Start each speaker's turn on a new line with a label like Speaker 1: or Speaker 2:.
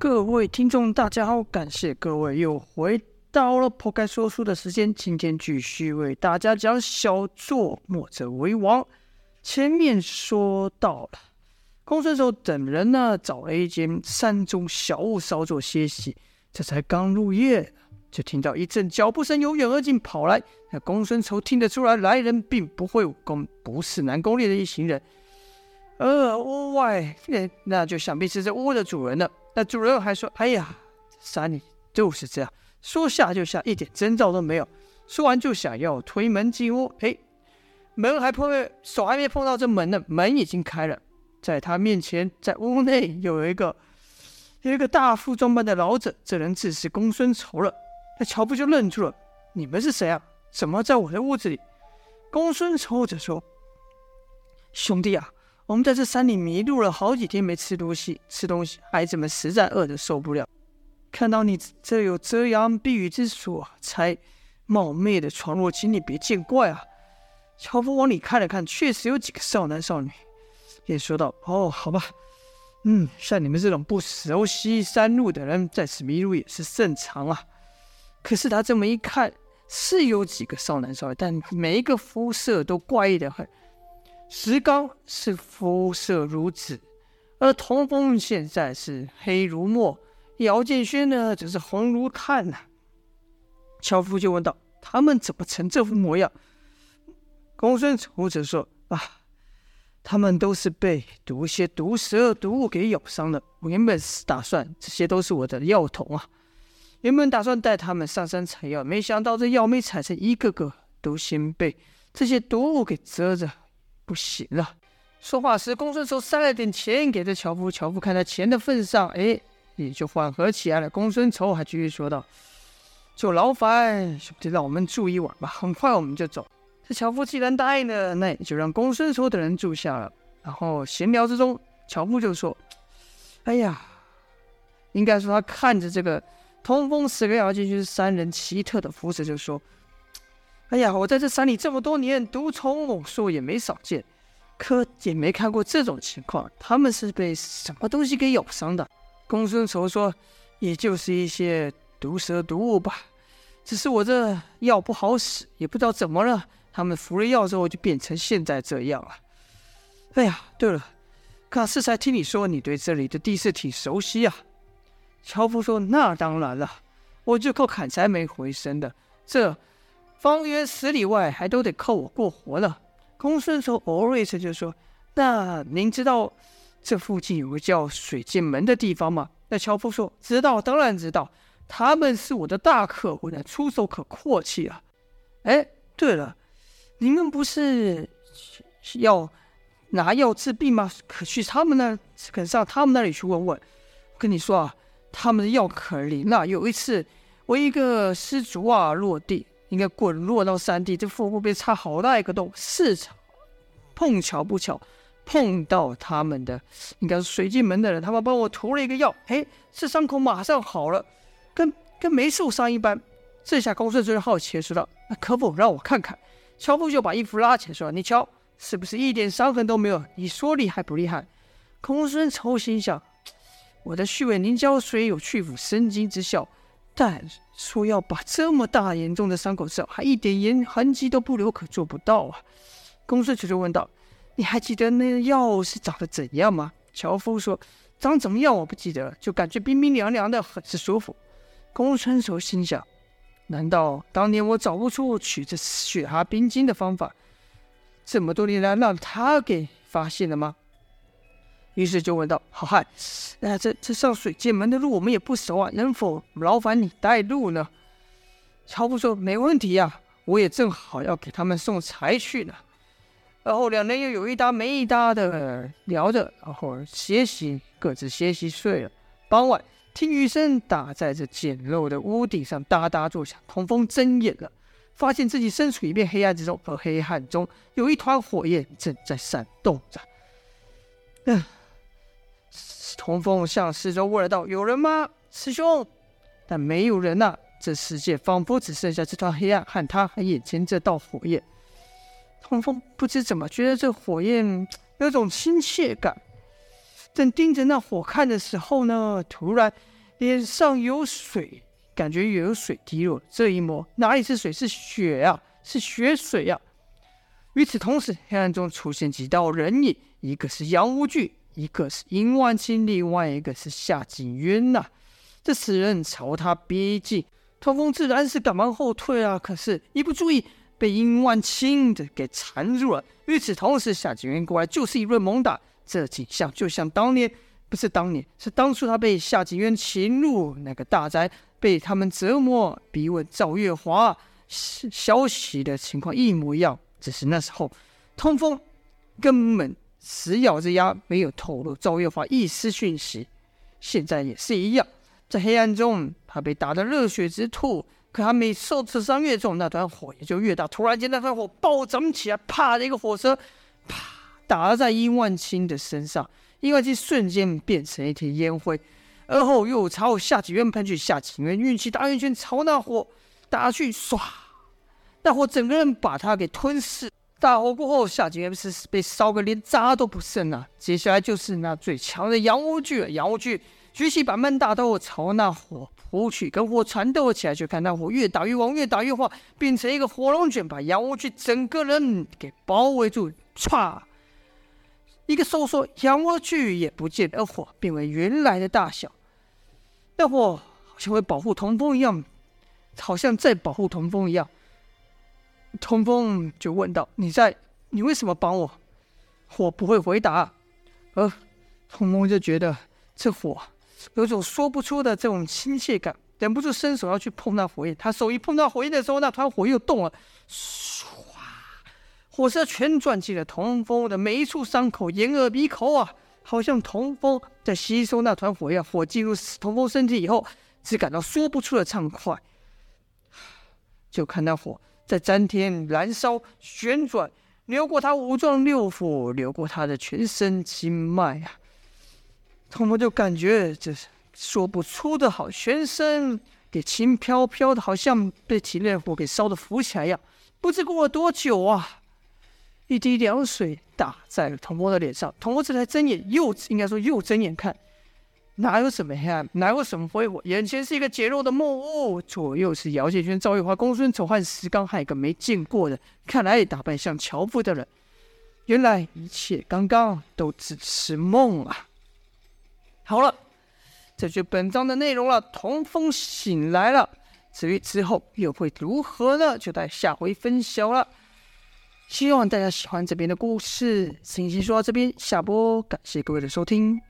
Speaker 1: 各位听众，大家好，感谢各位又回到了破开说书的时间。今天继续为大家讲小作墨者为王。前面说到了，公孙丑等人呢，找了一间山中小屋稍作歇息。这才刚入夜，就听到一阵脚步声由远而近跑来。那公孙丑听得出来，来人并不会武功，不是南宫烈的一行人。呃，屋外，那就想必是这屋的主人了。那主人还说：“哎呀，山里就是这样，说下就下，一点征兆都没有。”说完就想要推门进屋，哎，门还碰，手还没碰到这门呢，门已经开了。在他面前，在屋内有一个有一个大副装扮的老者，这人自是公孙丑了。那樵夫就愣住了：“你们是谁啊？怎么在我的屋子里？”公孙丑者说：“兄弟啊。”我们在这山里迷路了好几天，没吃东西，吃东西，孩子们实在饿得受不了。看到你这有遮阳避雨之所，才冒昧的闯入，请你别见怪啊。樵夫往里看了看，确实有几个少男少女，便说道：“哦，好吧，嗯，像你们这种不熟悉山路的人，在此迷路也是正常啊。可是他这么一看，是有几个少男少女，但每一个肤色都怪异的很。”石刚是肤色如紫，而童风现在是黑如墨，姚建轩呢则是红如炭呐、樵夫就问道：“他们怎么成这副模样？”公孙丑则说：“啊，他们都是被毒蝎毒蛇毒物给咬伤的。我原本是打算这些都是我的药童啊，原本打算带他们上山采药，没想到这药没采成，一个个都先被这些毒物给蛰着。”不行了！说话时，公孙丑塞了点钱给这樵夫。樵夫看在钱的份上，哎，也就缓和起来了。公孙丑还继续说道：“就劳烦兄弟让我们住一晚吧，很快我们就走。”这樵夫既然答应了，那也就让公孙丑等人住下了。然后闲聊之中，樵夫就说：“哎呀，应该说他看着这个通风死个妖精，就是三人奇特的服饰，就说。”哎呀，我在这山里这么多年，毒虫猛兽也没少见，可也没看过这种情况。他们是被什么东西给咬伤的？公孙丑说：“也就是一些毒蛇毒物吧。只是我这药不好使，也不知道怎么了。他们服了药之后就变成现在这样了。”哎呀，对了，可是才听你说你对这里的地势挺熟悉啊。樵夫说：“那当然了，我就靠砍柴没回声的这。”方圆十里外还都得靠我过活呢。公孙丑偶尔一次就说：“那您知道这附近有个叫水剑门的地方吗？”那樵夫说：“知道，当然知道。他们是我的大客户，那出手可阔气啊。”哎，对了，你们不是要拿药治病吗？可去他们那，可上他们那里去问问。跟你说啊，他们的药可灵了。有一次，我一个失足啊落地。应该滚落到山地，这腹部被插好大一个洞。是巧，碰巧不巧，碰到他们的应该是水剑门的人，他们帮我涂了一个药，哎，这伤口马上好了，跟跟没受伤一般。这下公孙丑好奇说道：“那可否让我看看？”樵夫就把衣服拉起来说：“你瞧，是不是一点伤痕都没有？你说厉害不厉害？”公孙丑心想：“我的虚伪凝胶水有去腐生津之效。”但说要把这么大严重的伤口治，还一点痕痕迹都不留，可做不到啊！公孙丑就问道：“你还记得那药是长得怎样吗？”樵夫说：“长怎么样我不记得了，就感觉冰冰凉凉的，很是舒服。”公孙丑心想：“难道当年我找不出取这雪蛤冰晶的方法，这么多年来让他给发现了吗？”于是就问道：“好汉，那这这上水剑门的路我们也不熟啊，能否劳烦你带路呢？”樵夫说：“没问题呀、啊，我也正好要给他们送柴去呢。”然后两人又有一搭没一搭的聊着，然后歇息，各自歇息睡了。傍晚，听雨声打在这简陋的屋顶上，哒哒作响。童风睁眼了，发现自己身处一片黑暗之中，而黑暗中有一团火焰正在闪动着。嗯。童风向四周问了道：“有人吗，师兄？”但没有人呐、这世界仿佛只剩下这团黑暗和他和眼前这道火焰。童风不知怎么觉得这火焰 有种亲切感，正盯着那火看的时候呢，突然脸上有水，感觉有水滴落。这一摸，哪里是水？是血啊！是血水啊！与此同时，黑暗中出现几道人影，一个是杨无惧，一个是殷万清，另外一个是夏景渊呐。这此人朝他逼近，通风自然是赶忙后退啊。可是，一不注意，被殷万清的给缠住了。与此同时，夏景渊过来就是一顿猛打。这景象就像当年，不是当年，是当初他被夏景渊擒入那个大宅，被他们折磨、逼问赵月华消息的情况一模一样。只是那时候，通风根本死咬着牙没有透露赵月华一丝讯息。现在也是一样，在黑暗中，他被打得热血直吐。可他每受刺伤越重，那团火也就越大。突然间，那团火暴涨起来，啪的一个火舌，啪。打在殷万清的身上，殷万清瞬间变成一团烟灰，而后又朝夏景渊喷去。夏景渊运气大圆圈朝那火打去，唰，那火整个人把他给吞噬。大火过后，夏景渊是被烧个连渣都不剩了。接下来就是那最强的杨无惧了。杨无惧举起板门大刀朝那火扑去，跟火缠斗了起来，就看那火越打越旺，越打越旺，变成一个火龙卷，把杨无惧整个人给包围住，唰。一个收缩，杨无惧也不见，而火变为原来的大小。那火好像会保护童风一样，好像在保护童风一样。童风就问道：“你在？你为什么帮我？”火不会回答，而童风就觉得这火有种说不出的这种亲切感，忍不住伸手要去碰那火焰。他手一碰到火焰的时候，那团火又动了。唰火舌全转进了童风的每一处伤口，眼、耳、鼻、口啊，好像童风在吸收那团火焰。火进入童风身体以后，只感到说不出的畅快。就看那火在粘天燃烧、旋转，流过他五脏六腑，流过他的全身经脉啊。童风就感觉这是说不出的好，全身给轻飘飘的，好像被体内火给烧的浮起来一样。不知过了多久啊！一滴凉水打在了童风的脸上，童风这才睁眼，又应该说又睁眼看，哪有什么黑暗，哪有什么辉火，眼前是一个简陋的木屋，左右是姚建轩、赵玉华、公孙丑汉石刚，还有一个没见过的，看来打扮像樵夫的人。原来一切刚刚都只是梦啊！好了，这就本章的内容了。童风醒来了，至于之后又会如何呢？就待下回分晓了。希望大家喜欢这边的故事，星星说到这边下播，感谢各位的收听。